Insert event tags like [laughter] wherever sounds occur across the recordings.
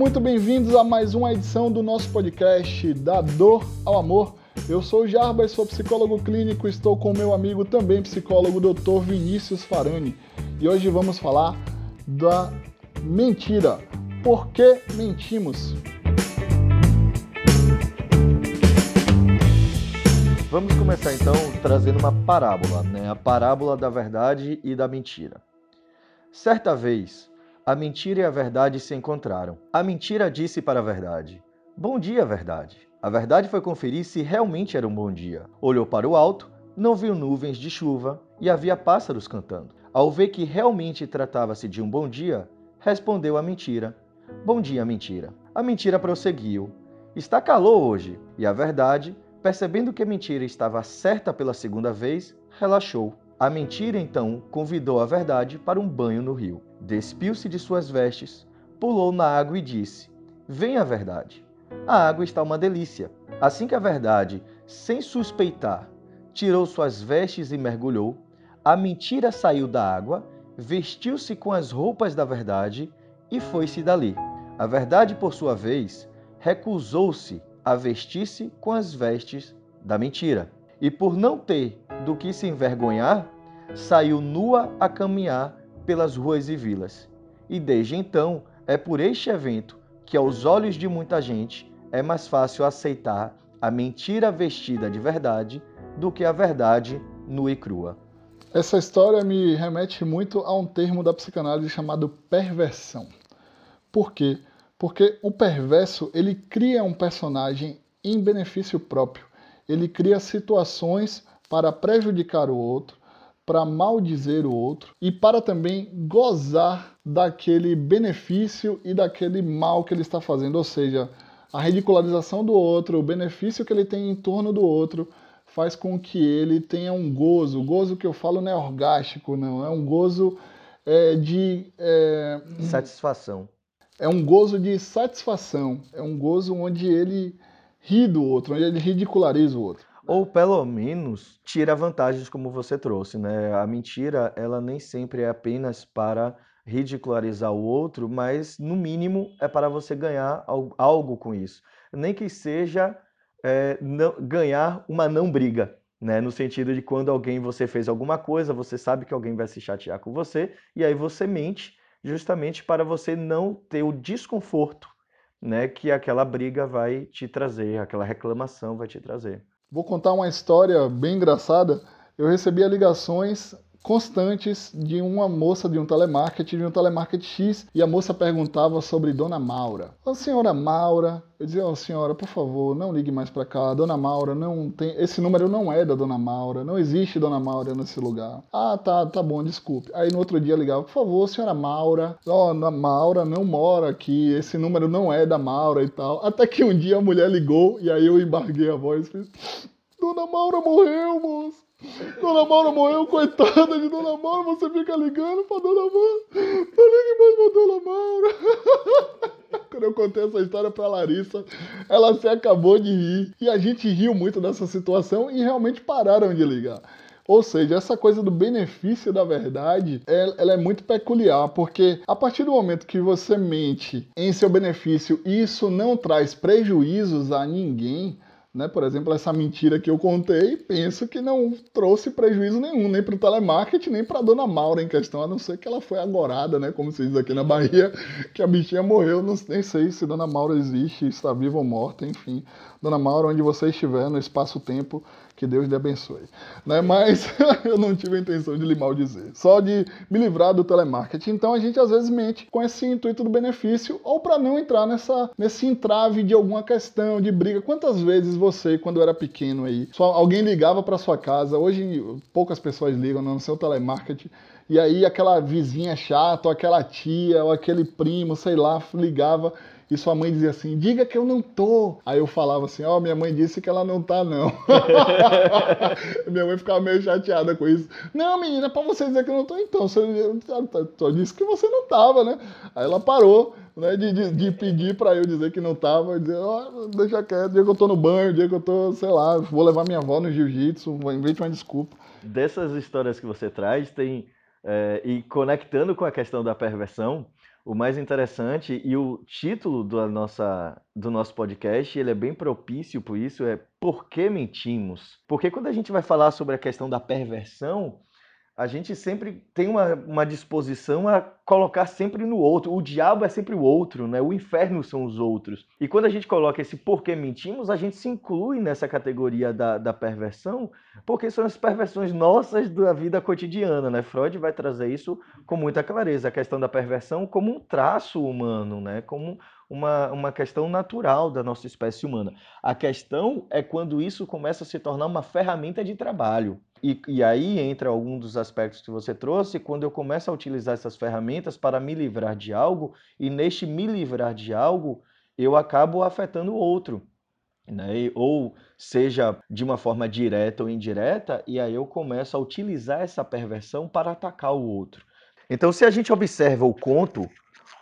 muito bem-vindos a mais uma edição do nosso podcast Da Dor ao Amor. Eu sou o Jarbas, sou psicólogo clínico, estou com meu amigo também psicólogo, Dr. Vinícius Farani. E hoje vamos falar da mentira. Por que mentimos? Vamos começar então trazendo uma parábola, né? A parábola da verdade e da mentira. Certa vez, a mentira e a verdade se encontraram. A mentira disse para a verdade: Bom dia, verdade. A verdade foi conferir se realmente era um bom dia. Olhou para o alto, não viu nuvens de chuva e havia pássaros cantando. Ao ver que realmente tratava-se de um bom dia, respondeu a mentira: Bom dia, mentira. A mentira prosseguiu: Está calor hoje. E a verdade, percebendo que a mentira estava certa pela segunda vez, relaxou. A mentira então convidou a verdade para um banho no rio. Despiu-se de suas vestes, pulou na água e disse: Venha a verdade. A água está uma delícia. Assim que a verdade, sem suspeitar, tirou suas vestes e mergulhou, a mentira saiu da água, vestiu-se com as roupas da verdade e foi-se dali. A verdade, por sua vez, recusou-se a vestir-se com as vestes da mentira. E por não ter do que se envergonhar, saiu nua a caminhar pelas ruas e vilas. E desde então é por este evento que, aos olhos de muita gente, é mais fácil aceitar a mentira vestida de verdade do que a verdade nua e crua. Essa história me remete muito a um termo da psicanálise chamado perversão. Por quê? Porque o perverso ele cria um personagem em benefício próprio. Ele cria situações para prejudicar o outro, para maldizer o outro e para também gozar daquele benefício e daquele mal que ele está fazendo, ou seja, a ridicularização do outro, o benefício que ele tem em torno do outro, faz com que ele tenha um gozo. O gozo que eu falo não é orgástico, não, é um gozo é, de. É, satisfação. É um gozo de satisfação, é um gozo onde ele ri do outro, onde ele ridiculariza o outro ou pelo menos tira vantagens como você trouxe, né? A mentira, ela nem sempre é apenas para ridicularizar o outro, mas no mínimo é para você ganhar algo com isso. Nem que seja é, não, ganhar uma não briga, né? No sentido de quando alguém você fez alguma coisa, você sabe que alguém vai se chatear com você e aí você mente justamente para você não ter o desconforto, né? Que aquela briga vai te trazer, aquela reclamação vai te trazer. Vou contar uma história bem engraçada. Eu recebia ligações constantes de uma moça de um telemarketing, de um telemarketing X, e a moça perguntava sobre Dona Maura. A senhora Maura, eu dizia, oh, senhora, por favor, não ligue mais para cá, Dona Maura não tem, esse número não é da Dona Maura, não existe Dona Maura nesse lugar. Ah, tá, tá bom, desculpe. Aí no outro dia ligava, por favor, senhora Maura, ó, oh, Maura não mora aqui, esse número não é da Maura e tal. Até que um dia a mulher ligou e aí eu embarguei a voz e fiz, Dona Maura morreu, moço. Dona Maura morreu, coitada de Dona Maura, você fica ligando pra Dona Maura. Não ligue mais pra Dona Maura. [laughs] Quando eu contei essa história pra Larissa, ela se acabou de rir. E a gente riu muito dessa situação e realmente pararam de ligar. Ou seja, essa coisa do benefício da verdade, ela é muito peculiar, porque a partir do momento que você mente em seu benefício e isso não traz prejuízos a ninguém, né? Por exemplo, essa mentira que eu contei, penso que não trouxe prejuízo nenhum, nem para o telemarketing, nem para a dona Maura em questão, a não ser que ela foi agorada, né? como se diz aqui na Bahia, [laughs] que a bichinha morreu, não, nem sei se dona Maura existe, está viva ou morta, enfim. Dona Maura, onde você estiver, no espaço-tempo, que Deus lhe abençoe. Né? Mas [laughs] eu não tive a intenção de lhe maldizer, só de me livrar do telemarketing. Então a gente às vezes mente com esse intuito do benefício ou para não entrar nessa, nesse entrave de alguma questão, de briga. Quantas vezes você, quando era pequeno aí, só alguém ligava para sua casa, hoje poucas pessoas ligam no seu telemarketing, e aí aquela vizinha chata, ou aquela tia, ou aquele primo, sei lá, ligava e sua mãe dizia assim: diga que eu não tô. Aí eu falava assim: ó, oh, minha mãe disse que ela não tá, não. [laughs] minha mãe ficava meio chateada com isso. Não, menina, pra você dizer que eu não tô, então. Você só disse que você não tava, né? Aí ela parou. Né, de, de, de pedir para eu dizer que não tava, dizer, oh, deixa quieto, dia que eu tô no banho, dia que eu tô, sei lá, vou levar minha avó no jiu-jitsu, invente uma desculpa. Dessas histórias que você traz, tem, é, e conectando com a questão da perversão, o mais interessante e o título do, nossa, do nosso podcast, ele é bem propício por isso, é Por que mentimos? Porque quando a gente vai falar sobre a questão da perversão, a gente sempre tem uma, uma disposição a colocar sempre no outro. O diabo é sempre o outro, né? O inferno são os outros. E quando a gente coloca esse porquê mentimos, a gente se inclui nessa categoria da, da perversão, porque são as perversões nossas da vida cotidiana, né? Freud vai trazer isso com muita clareza, a questão da perversão como um traço humano, né? Como uma, uma questão natural da nossa espécie humana. A questão é quando isso começa a se tornar uma ferramenta de trabalho. E, e, aí entra algum dos aspectos que você trouxe, quando eu começo a utilizar essas ferramentas para me livrar de algo, e neste me livrar de algo, eu acabo afetando o outro. Né? Ou seja, de uma forma direta ou indireta, e aí eu começo a utilizar essa perversão para atacar o outro. Então, se a gente observa o conto,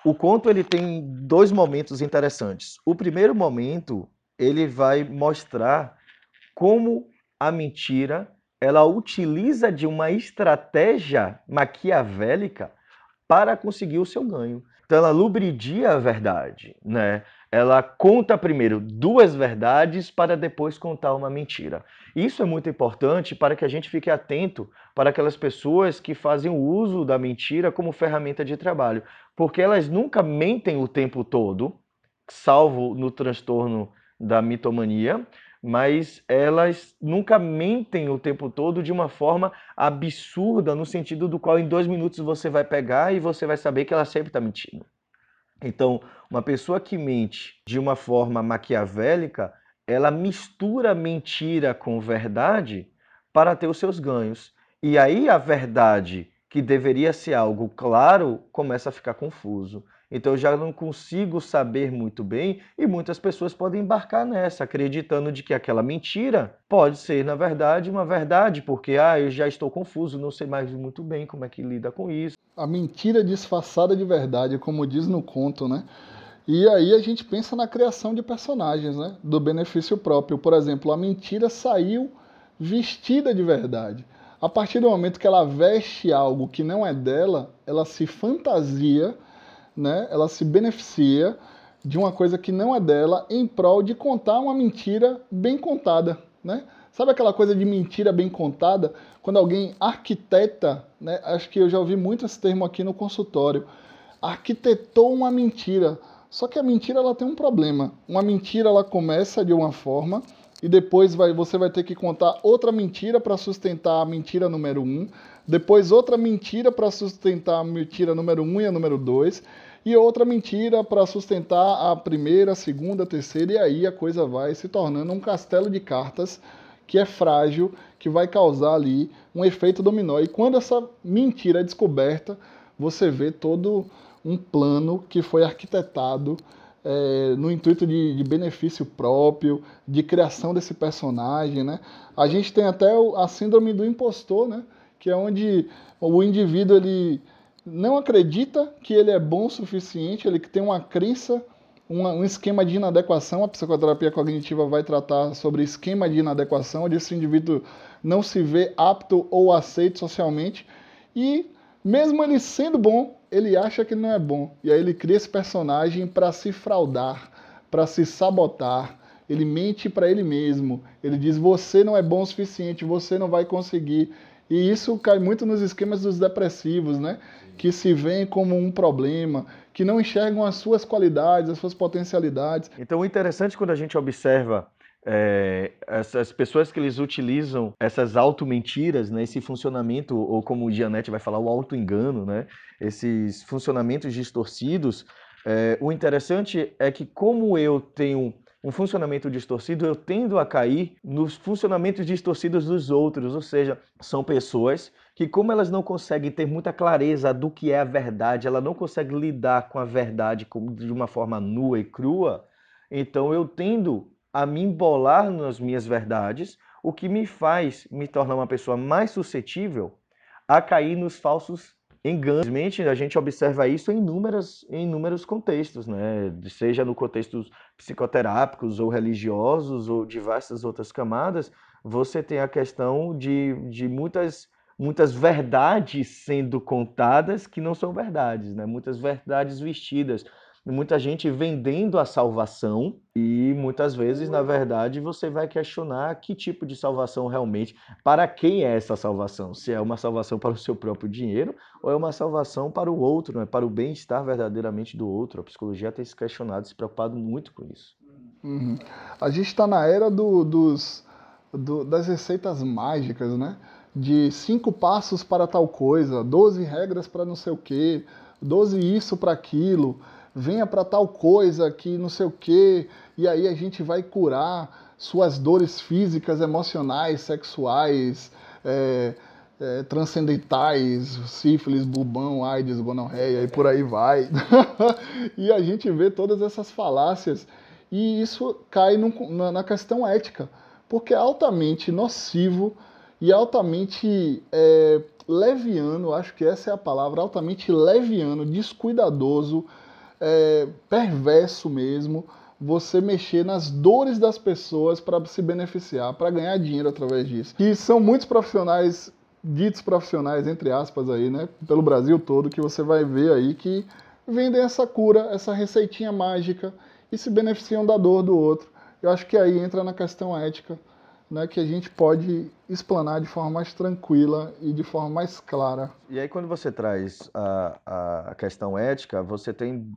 o conto ele tem dois momentos interessantes. O primeiro momento, ele vai mostrar como a mentira ela utiliza de uma estratégia maquiavélica para conseguir o seu ganho. Então ela lubridia a verdade, né? Ela conta primeiro duas verdades para depois contar uma mentira. Isso é muito importante para que a gente fique atento para aquelas pessoas que fazem o uso da mentira como ferramenta de trabalho, porque elas nunca mentem o tempo todo, salvo no transtorno da mitomania, mas elas nunca mentem o tempo todo de uma forma absurda, no sentido do qual em dois minutos você vai pegar e você vai saber que ela sempre está mentindo. Então, uma pessoa que mente de uma forma maquiavélica, ela mistura mentira com verdade para ter os seus ganhos. E aí a verdade, que deveria ser algo claro, começa a ficar confuso. Então eu já não consigo saber muito bem e muitas pessoas podem embarcar nessa, acreditando de que aquela mentira pode ser, na verdade, uma verdade, porque ah, eu já estou confuso, não sei mais muito bem como é que lida com isso. A mentira disfarçada de verdade, como diz no conto, né? E aí a gente pensa na criação de personagens, né? Do benefício próprio. Por exemplo, a mentira saiu vestida de verdade. A partir do momento que ela veste algo que não é dela, ela se fantasia né, ela se beneficia de uma coisa que não é dela em prol de contar uma mentira bem contada, né? Sabe aquela coisa de mentira bem contada? Quando alguém arquiteta, né? Acho que eu já ouvi muito esse termo aqui no consultório. Arquitetou uma mentira. Só que a mentira ela tem um problema. Uma mentira ela começa de uma forma e depois vai, você vai ter que contar outra mentira para sustentar a mentira número um, depois outra mentira para sustentar a mentira número um e a número dois e outra mentira para sustentar a primeira, a segunda, a terceira, e aí a coisa vai se tornando um castelo de cartas que é frágil, que vai causar ali um efeito dominó. E quando essa mentira é descoberta, você vê todo um plano que foi arquitetado é, no intuito de, de, benefício próprio, de criação desse personagem, né? A gente tem até a síndrome do impostor, né? Que é onde o indivíduo ele não acredita que ele é bom o suficiente, ele tem uma crença, uma, um esquema de inadequação. A psicoterapia cognitiva vai tratar sobre esquema de inadequação, onde esse indivíduo não se vê apto ou aceito socialmente. E mesmo ele sendo bom, ele acha que não é bom. E aí ele cria esse personagem para se fraudar, para se sabotar. Ele mente para ele mesmo. Ele diz: Você não é bom o suficiente, você não vai conseguir. E isso cai muito nos esquemas dos depressivos, né? Que se veem como um problema, que não enxergam as suas qualidades, as suas potencialidades. Então, o interessante quando a gente observa é, essas pessoas que eles utilizam essas auto-mentiras, né, esse funcionamento, ou como o Gianete vai falar, o auto-engano, né, esses funcionamentos distorcidos, é, o interessante é que como eu tenho um funcionamento distorcido, eu tendo a cair nos funcionamentos distorcidos dos outros, ou seja, são pessoas que, como elas não conseguem ter muita clareza do que é a verdade, ela não consegue lidar com a verdade de uma forma nua e crua, então eu tendo a me embolar nas minhas verdades, o que me faz me tornar uma pessoa mais suscetível a cair nos falsos enganos. A gente observa isso em, inúmeras, em inúmeros contextos, né? seja no contextos psicoterápicos ou religiosos ou diversas outras camadas, você tem a questão de, de muitas muitas verdades sendo contadas que não são verdades, né? Muitas verdades vestidas, muita gente vendendo a salvação e muitas vezes, na verdade, você vai questionar que tipo de salvação realmente, para quem é essa salvação? Se é uma salvação para o seu próprio dinheiro ou é uma salvação para o outro, né? para o bem-estar verdadeiramente do outro. A psicologia tem se questionado, se preocupado muito com isso. Uhum. A gente está na era do, dos, do, das receitas mágicas, né? De cinco passos para tal coisa, 12 regras para não sei o quê, 12 isso para aquilo venha para tal coisa que não sei o quê, e aí a gente vai curar suas dores físicas, emocionais, sexuais, é, é, transcendentais, sífilis, bubão, AIDS, gonorreia e por aí vai. [laughs] e a gente vê todas essas falácias e isso cai na, na questão ética, porque é altamente nocivo e altamente é, leviano, acho que essa é a palavra, altamente leviano, descuidadoso, é, perverso mesmo você mexer nas dores das pessoas para se beneficiar, para ganhar dinheiro através disso. E são muitos profissionais, ditos profissionais, entre aspas, aí, né, pelo Brasil todo, que você vai ver aí que vendem essa cura, essa receitinha mágica e se beneficiam da dor do outro. Eu acho que aí entra na questão ética, né, que a gente pode explanar de forma mais tranquila e de forma mais clara. E aí, quando você traz a, a questão ética, você tem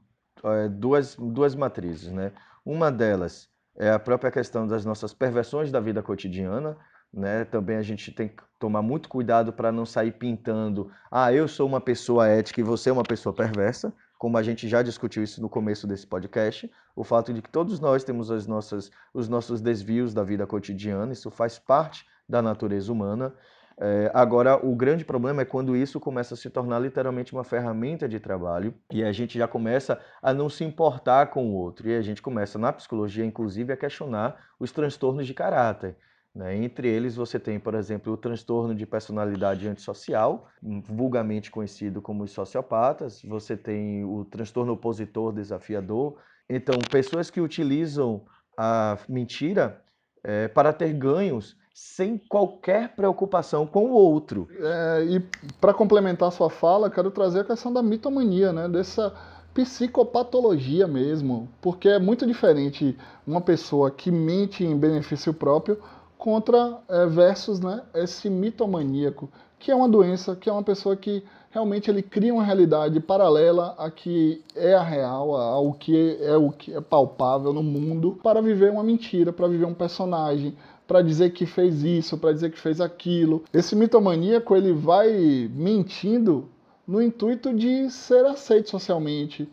duas, duas matrizes, né? Uma delas é a própria questão das nossas perversões da vida cotidiana, né? Também a gente tem que tomar muito cuidado para não sair pintando, ah, eu sou uma pessoa ética e você é uma pessoa perversa, como a gente já discutiu isso no começo desse podcast, o fato de que todos nós temos as nossas, os nossos desvios da vida cotidiana, isso faz parte da natureza humana, é, agora, o grande problema é quando isso começa a se tornar literalmente uma ferramenta de trabalho e a gente já começa a não se importar com o outro. E a gente começa, na psicologia, inclusive, a questionar os transtornos de caráter. Né? Entre eles, você tem, por exemplo, o transtorno de personalidade antissocial, vulgarmente conhecido como os sociopatas, você tem o transtorno opositor desafiador. Então, pessoas que utilizam a mentira é, para ter ganhos sem qualquer preocupação com o outro. É, e para complementar sua fala, quero trazer a questão da mitomania, né? dessa psicopatologia mesmo, porque é muito diferente uma pessoa que mente em benefício próprio contra é, versus né, esse mitomaníaco, que é uma doença, que é uma pessoa que realmente ele cria uma realidade paralela a que é a real, ao que é o que é palpável no mundo, para viver uma mentira, para viver um personagem, para dizer que fez isso, para dizer que fez aquilo. Esse mitomaníaco ele vai mentindo no intuito de ser aceito socialmente,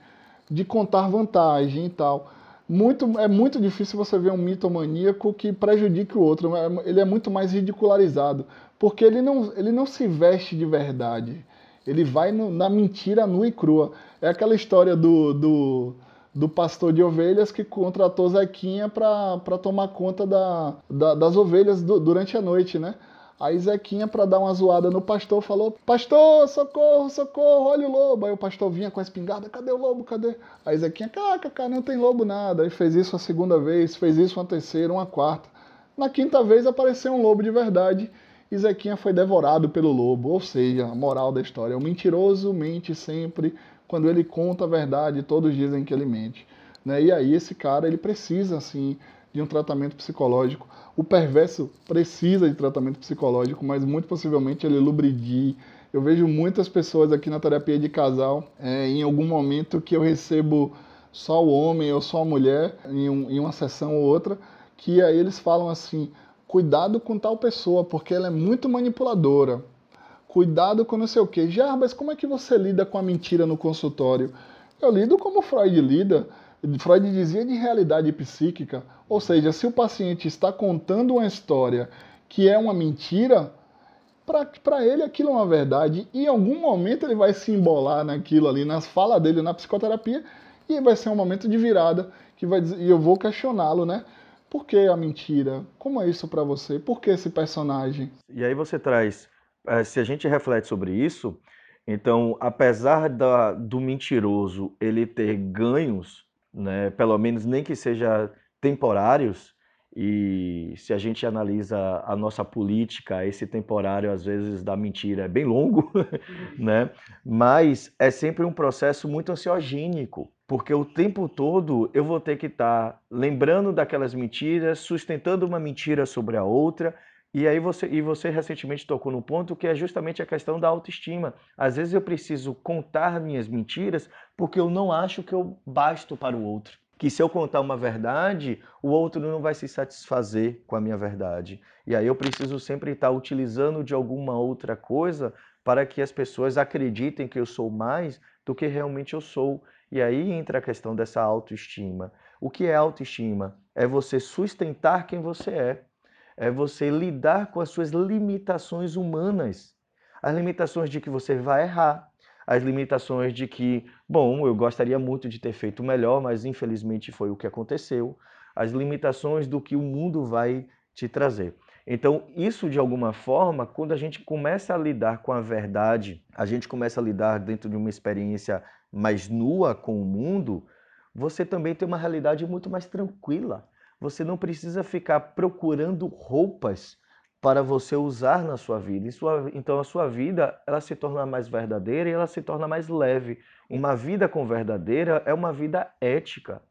de contar vantagem e tal. Muito, é muito difícil você ver um mitomaníaco que prejudique o outro. É, ele é muito mais ridicularizado, porque ele não, ele não se veste de verdade. Ele vai no, na mentira nua e crua. É aquela história do, do do pastor de ovelhas que contratou Zequinha para tomar conta da, da, das ovelhas do, durante a noite, né? Aí Zequinha, para dar uma zoada no pastor, falou: Pastor, socorro, socorro, olha o lobo. Aí o pastor vinha com a espingarda: Cadê o lobo? Cadê? Aí Zequinha: Caca, não tem lobo nada. Aí fez isso a segunda vez, fez isso uma terceira, uma quarta. Na quinta vez apareceu um lobo de verdade e Zequinha foi devorado pelo lobo. Ou seja, a moral da história: o mentiroso mente sempre, quando ele conta a verdade, todos dizem que ele mente. Né? E aí esse cara ele precisa assim de um tratamento psicológico. O perverso precisa de tratamento psicológico, mas muito possivelmente ele lubridie. Eu vejo muitas pessoas aqui na terapia de casal, é, em algum momento que eu recebo só o homem ou só a mulher em, um, em uma sessão ou outra, que aí eles falam assim: cuidado com tal pessoa, porque ela é muito manipuladora cuidado com não sei o que. Jarbas, como é que você lida com a mentira no consultório? Eu lido como Freud lida. Freud dizia de realidade psíquica, ou seja, se o paciente está contando uma história que é uma mentira, para ele aquilo é uma verdade e em algum momento ele vai se embolar naquilo ali, nas falas dele na psicoterapia e vai ser um momento de virada que vai dizer, e eu vou questioná-lo, né? Por que a mentira? Como é isso para você? Por que esse personagem? E aí você traz se a gente reflete sobre isso, então, apesar da, do mentiroso ele ter ganhos, né, pelo menos nem que seja temporários, e se a gente analisa a nossa política, esse temporário às vezes da mentira é bem longo, [laughs] né? Mas é sempre um processo muito ansiogênico, porque o tempo todo eu vou ter que estar tá lembrando daquelas mentiras, sustentando uma mentira sobre a outra, e aí você e você recentemente tocou no ponto que é justamente a questão da autoestima. Às vezes eu preciso contar minhas mentiras porque eu não acho que eu basto para o outro que se eu contar uma verdade, o outro não vai se satisfazer com a minha verdade. E aí eu preciso sempre estar utilizando de alguma outra coisa para que as pessoas acreditem que eu sou mais do que realmente eu sou. E aí entra a questão dessa autoestima. O que é autoestima? É você sustentar quem você é. É você lidar com as suas limitações humanas. As limitações de que você vai errar, as limitações de que, bom, eu gostaria muito de ter feito melhor, mas infelizmente foi o que aconteceu, as limitações do que o mundo vai te trazer. Então, isso de alguma forma, quando a gente começa a lidar com a verdade, a gente começa a lidar dentro de uma experiência mais nua com o mundo, você também tem uma realidade muito mais tranquila. Você não precisa ficar procurando roupas para você usar na sua vida. Sua, então a sua vida ela se torna mais verdadeira e ela se torna mais leve. Uma vida com verdadeira é uma vida ética.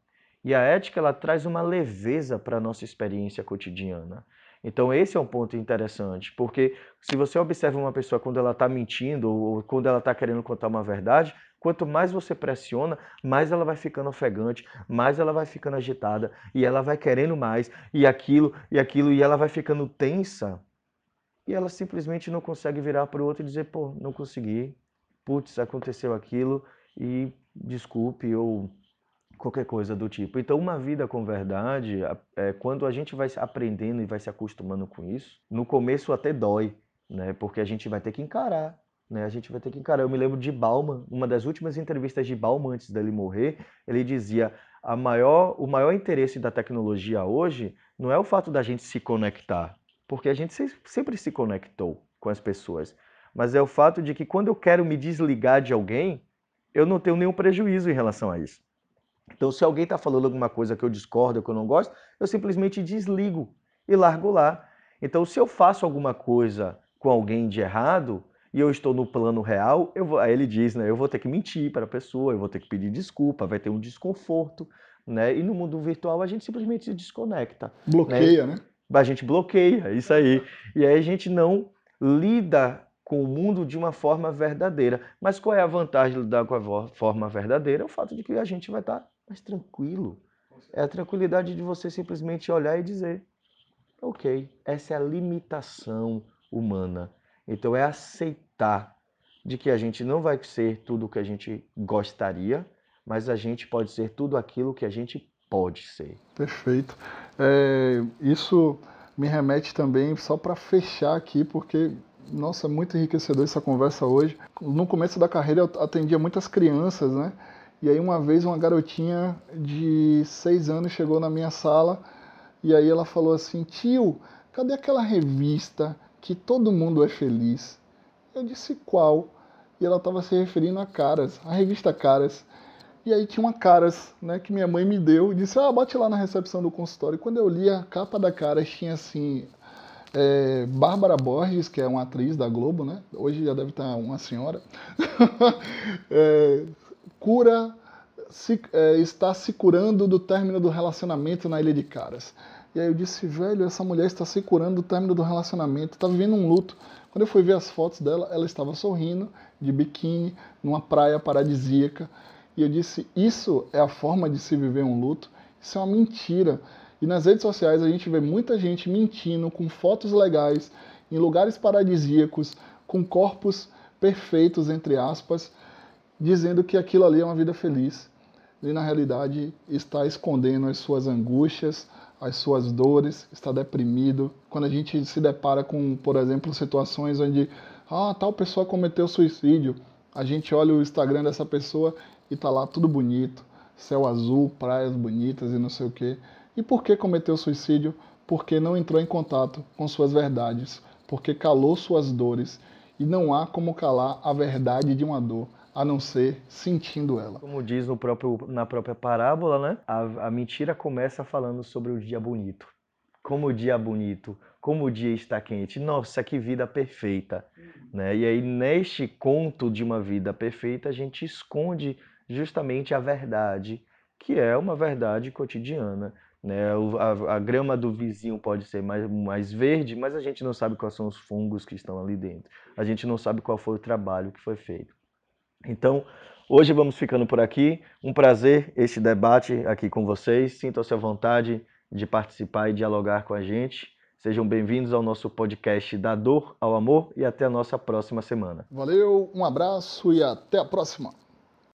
E a ética ela traz uma leveza para a nossa experiência cotidiana. Então esse é um ponto interessante, porque se você observa uma pessoa quando ela está mentindo ou quando ela está querendo contar uma verdade, quanto mais você pressiona, mais ela vai ficando ofegante, mais ela vai ficando agitada e ela vai querendo mais e aquilo e aquilo e ela vai ficando tensa e ela simplesmente não consegue virar para o outro e dizer, pô, não consegui, putz, aconteceu aquilo e desculpe ou qualquer coisa do tipo. Então, uma vida com verdade, é, quando a gente vai aprendendo e vai se acostumando com isso, no começo até dói, né? Porque a gente vai ter que encarar, né? A gente vai ter que encarar. Eu me lembro de Bauman, uma das últimas entrevistas de Bauman antes dele morrer, ele dizia: a maior, o maior interesse da tecnologia hoje não é o fato da gente se conectar, porque a gente sempre se conectou com as pessoas. Mas é o fato de que quando eu quero me desligar de alguém, eu não tenho nenhum prejuízo em relação a isso. Então, se alguém está falando alguma coisa que eu discordo, que eu não gosto, eu simplesmente desligo e largo lá. Então, se eu faço alguma coisa com alguém de errado e eu estou no plano real, eu vou, aí ele diz, né, eu vou ter que mentir para a pessoa, eu vou ter que pedir desculpa, vai ter um desconforto, né? E no mundo virtual a gente simplesmente se desconecta. Bloqueia, né? né? a gente bloqueia, isso aí. E aí a gente não lida com o mundo de uma forma verdadeira. Mas qual é a vantagem de lidar com a forma verdadeira? É o fato de que a gente vai estar mais tranquilo. É a tranquilidade de você simplesmente olhar e dizer: ok, essa é a limitação humana. Então é aceitar de que a gente não vai ser tudo o que a gente gostaria, mas a gente pode ser tudo aquilo que a gente pode ser. Perfeito. É, isso me remete também, só para fechar aqui, porque, nossa, é muito enriquecedor essa conversa hoje. No começo da carreira eu atendia muitas crianças, né? E aí uma vez uma garotinha de seis anos chegou na minha sala e aí ela falou assim, tio, cadê aquela revista que todo mundo é feliz? Eu disse, qual? E ela estava se referindo a Caras, a revista Caras. E aí tinha uma Caras, né, que minha mãe me deu e disse, ah, bate lá na recepção do consultório. E quando eu li a capa da Caras, tinha assim, é, Bárbara Borges, que é uma atriz da Globo, né? Hoje já deve estar uma senhora. [laughs] é, cura se, é, está se curando do término do relacionamento na Ilha de Caras. E aí eu disse, velho, essa mulher está se curando do término do relacionamento, está vivendo um luto. Quando eu fui ver as fotos dela, ela estava sorrindo, de biquíni, numa praia paradisíaca. E eu disse: Isso é a forma de se viver um luto? Isso é uma mentira. E nas redes sociais a gente vê muita gente mentindo com fotos legais, em lugares paradisíacos, com corpos perfeitos, entre aspas, dizendo que aquilo ali é uma vida feliz. E na realidade está escondendo as suas angústias, as suas dores, está deprimido. Quando a gente se depara com, por exemplo, situações onde ah, tal pessoa cometeu suicídio, a gente olha o Instagram dessa pessoa e tá lá tudo bonito, céu azul, praias bonitas e não sei o quê. E por que cometeu suicídio? Porque não entrou em contato com suas verdades, porque calou suas dores. E não há como calar a verdade de uma dor, a não ser sentindo ela. Como diz no próprio, na própria parábola, né? A, a mentira começa falando sobre o dia bonito como o dia é bonito, como o dia está quente. Nossa, que vida perfeita. Né? E aí, neste conto de uma vida perfeita, a gente esconde justamente a verdade, que é uma verdade cotidiana. Né? A, a, grama do vizinho pode ser mais, mais verde, mas a gente não sabe quais são os fungos que estão ali dentro. A gente não sabe qual foi o trabalho que foi feito. Então, hoje vamos ficando por aqui. Um prazer este debate aqui com vocês. Sintam-se à vontade de participar e dialogar com a gente. Sejam bem-vindos ao nosso podcast Da Dor ao Amor e até a nossa próxima semana. Valeu, um abraço e até a próxima.